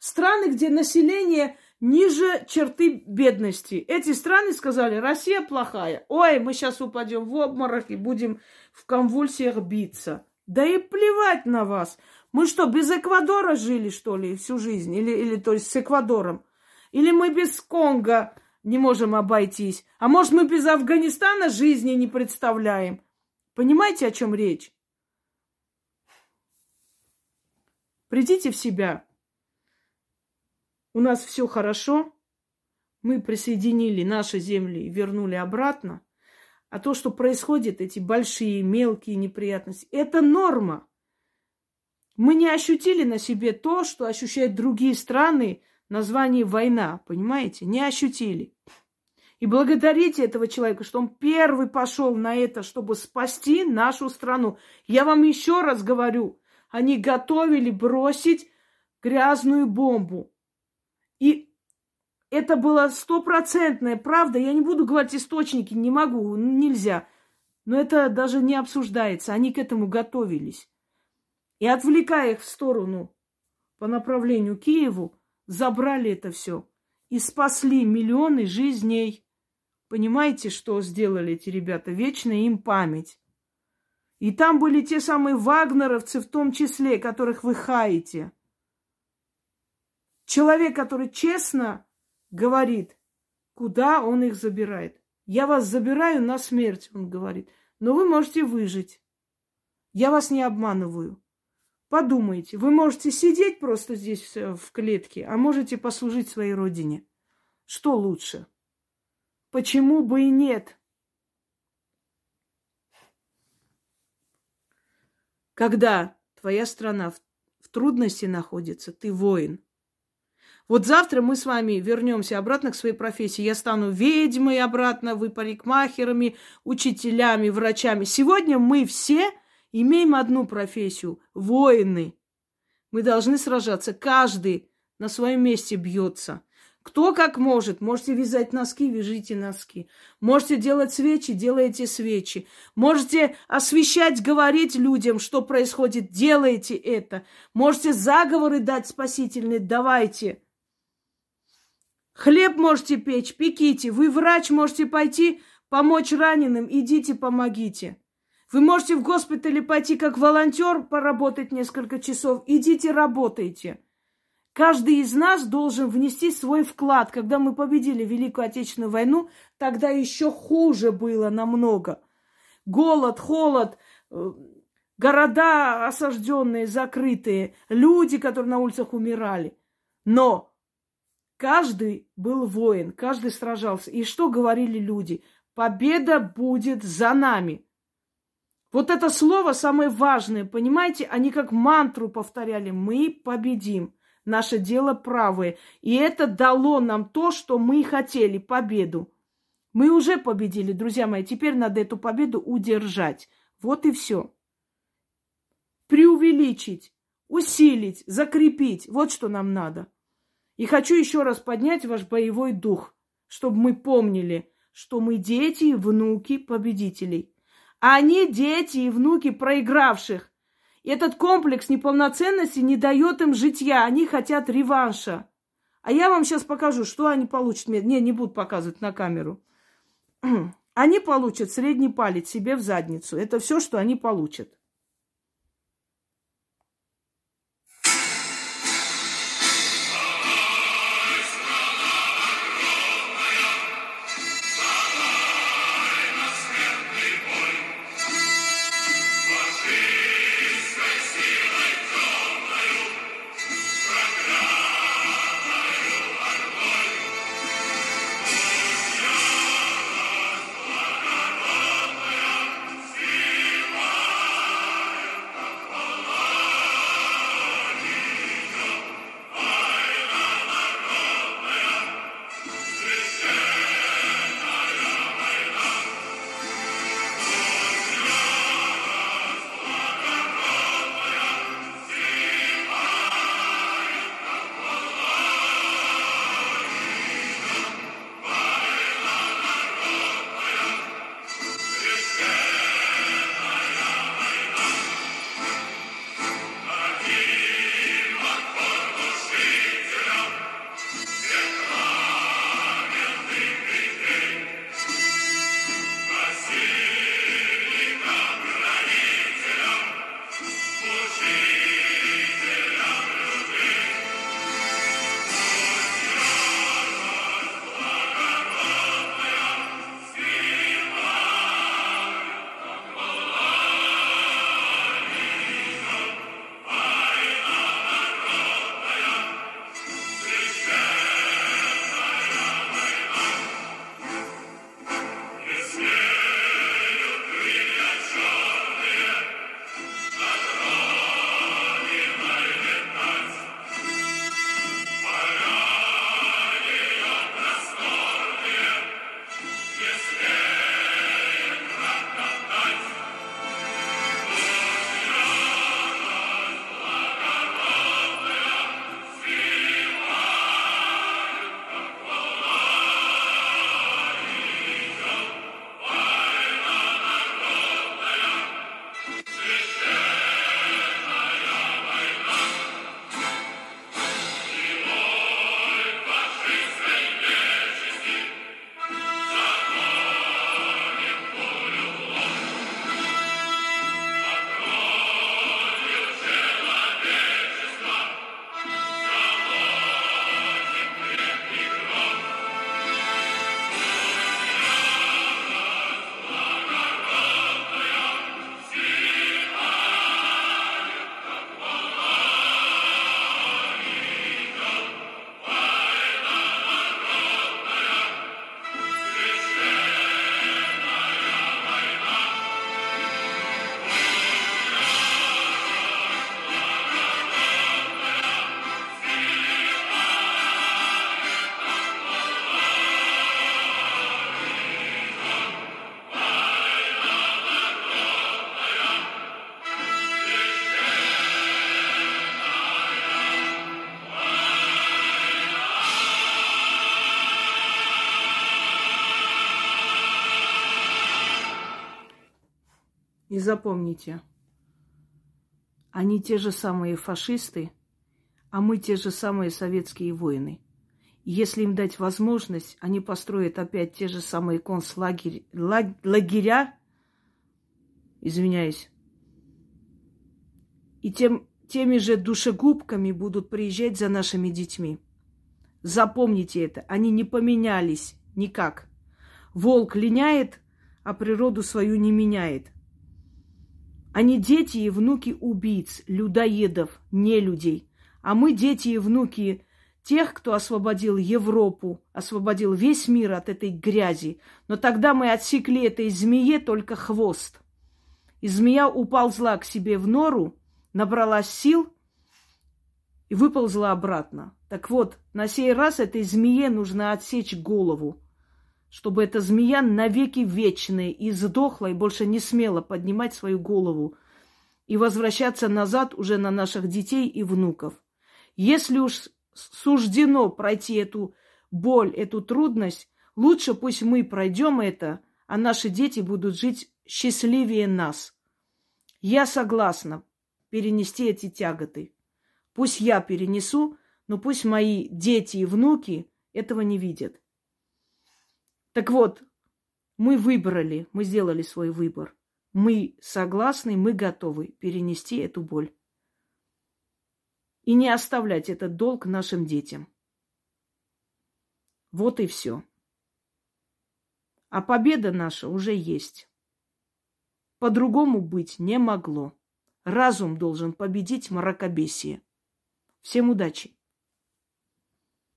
Страны, где население ниже черты бедности. Эти страны сказали, Россия плохая. Ой, мы сейчас упадем в обморок и будем в конвульсиях биться. Да и плевать на вас. Мы что, без Эквадора жили, что ли, всю жизнь? Или, или то есть с Эквадором? Или мы без Конго не можем обойтись? А может, мы без Афганистана жизни не представляем? Понимаете, о чем речь? Придите в себя у нас все хорошо, мы присоединили наши земли и вернули обратно, а то, что происходит, эти большие, мелкие неприятности, это норма. Мы не ощутили на себе то, что ощущают другие страны, название война, понимаете? Не ощутили. И благодарите этого человека, что он первый пошел на это, чтобы спасти нашу страну. Я вам еще раз говорю, они готовили бросить грязную бомбу. И это было стопроцентная правда. Я не буду говорить источники, не могу, нельзя. Но это даже не обсуждается. Они к этому готовились. И отвлекая их в сторону по направлению к Киеву, забрали это все и спасли миллионы жизней. Понимаете, что сделали эти ребята? Вечная им память. И там были те самые вагнеровцы, в том числе, которых вы хаете. Человек, который честно говорит, куда он их забирает. Я вас забираю на смерть, он говорит. Но вы можете выжить. Я вас не обманываю. Подумайте, вы можете сидеть просто здесь э, в клетке, а можете послужить своей родине. Что лучше? Почему бы и нет? Когда твоя страна в, в трудности находится, ты воин. Вот завтра мы с вами вернемся обратно к своей профессии. Я стану ведьмой обратно, вы парикмахерами, учителями, врачами. Сегодня мы все имеем одну профессию – воины. Мы должны сражаться. Каждый на своем месте бьется. Кто как может. Можете вязать носки, вяжите носки. Можете делать свечи, делайте свечи. Можете освещать, говорить людям, что происходит, делайте это. Можете заговоры дать спасительные, давайте. Хлеб можете печь, пеките. Вы врач, можете пойти помочь раненым, идите, помогите. Вы можете в госпитале пойти как волонтер поработать несколько часов, идите, работайте. Каждый из нас должен внести свой вклад. Когда мы победили Великую Отечественную войну, тогда еще хуже было намного. Голод, холод, э, города осажденные, закрытые, люди, которые на улицах умирали. Но каждый был воин, каждый сражался. И что говорили люди? Победа будет за нами. Вот это слово самое важное, понимаете? Они как мантру повторяли. Мы победим наше дело правое. И это дало нам то, что мы хотели, победу. Мы уже победили, друзья мои. Теперь надо эту победу удержать. Вот и все. Преувеличить, усилить, закрепить. Вот что нам надо. И хочу еще раз поднять ваш боевой дух, чтобы мы помнили, что мы дети и внуки победителей. А они дети и внуки проигравших. Этот комплекс неполноценности не дает им житья. Они хотят реванша. А я вам сейчас покажу, что они получат. Не, не буду показывать на камеру. *clears throat* Они получат средний палец себе в задницу. Это все, что они получат. И запомните, они те же самые фашисты, а мы те же самые советские воины. И если им дать возможность, они построят опять те же самые концлагеря, лагеря, извиняюсь, и тем, теми же душегубками будут приезжать за нашими детьми. Запомните это, они не поменялись никак. Волк линяет, а природу свою не меняет. Они дети и внуки убийц, людоедов, не людей. А мы дети и внуки тех, кто освободил Европу, освободил весь мир от этой грязи. Но тогда мы отсекли этой змее только хвост. И змея уползла к себе в нору, набралась сил и выползла обратно. Так вот, на сей раз этой змее нужно отсечь голову чтобы эта змея навеки вечная и сдохла, и больше не смела поднимать свою голову и возвращаться назад уже на наших детей и внуков. Если уж суждено пройти эту боль, эту трудность, лучше пусть мы пройдем это, а наши дети будут жить счастливее нас. Я согласна перенести эти тяготы. Пусть я перенесу, но пусть мои дети и внуки этого не видят. Так вот, мы выбрали, мы сделали свой выбор. Мы согласны, мы готовы перенести эту боль. И не оставлять этот долг нашим детям. Вот и все. А победа наша уже есть. По-другому быть не могло. Разум должен победить мракобесие. Всем удачи!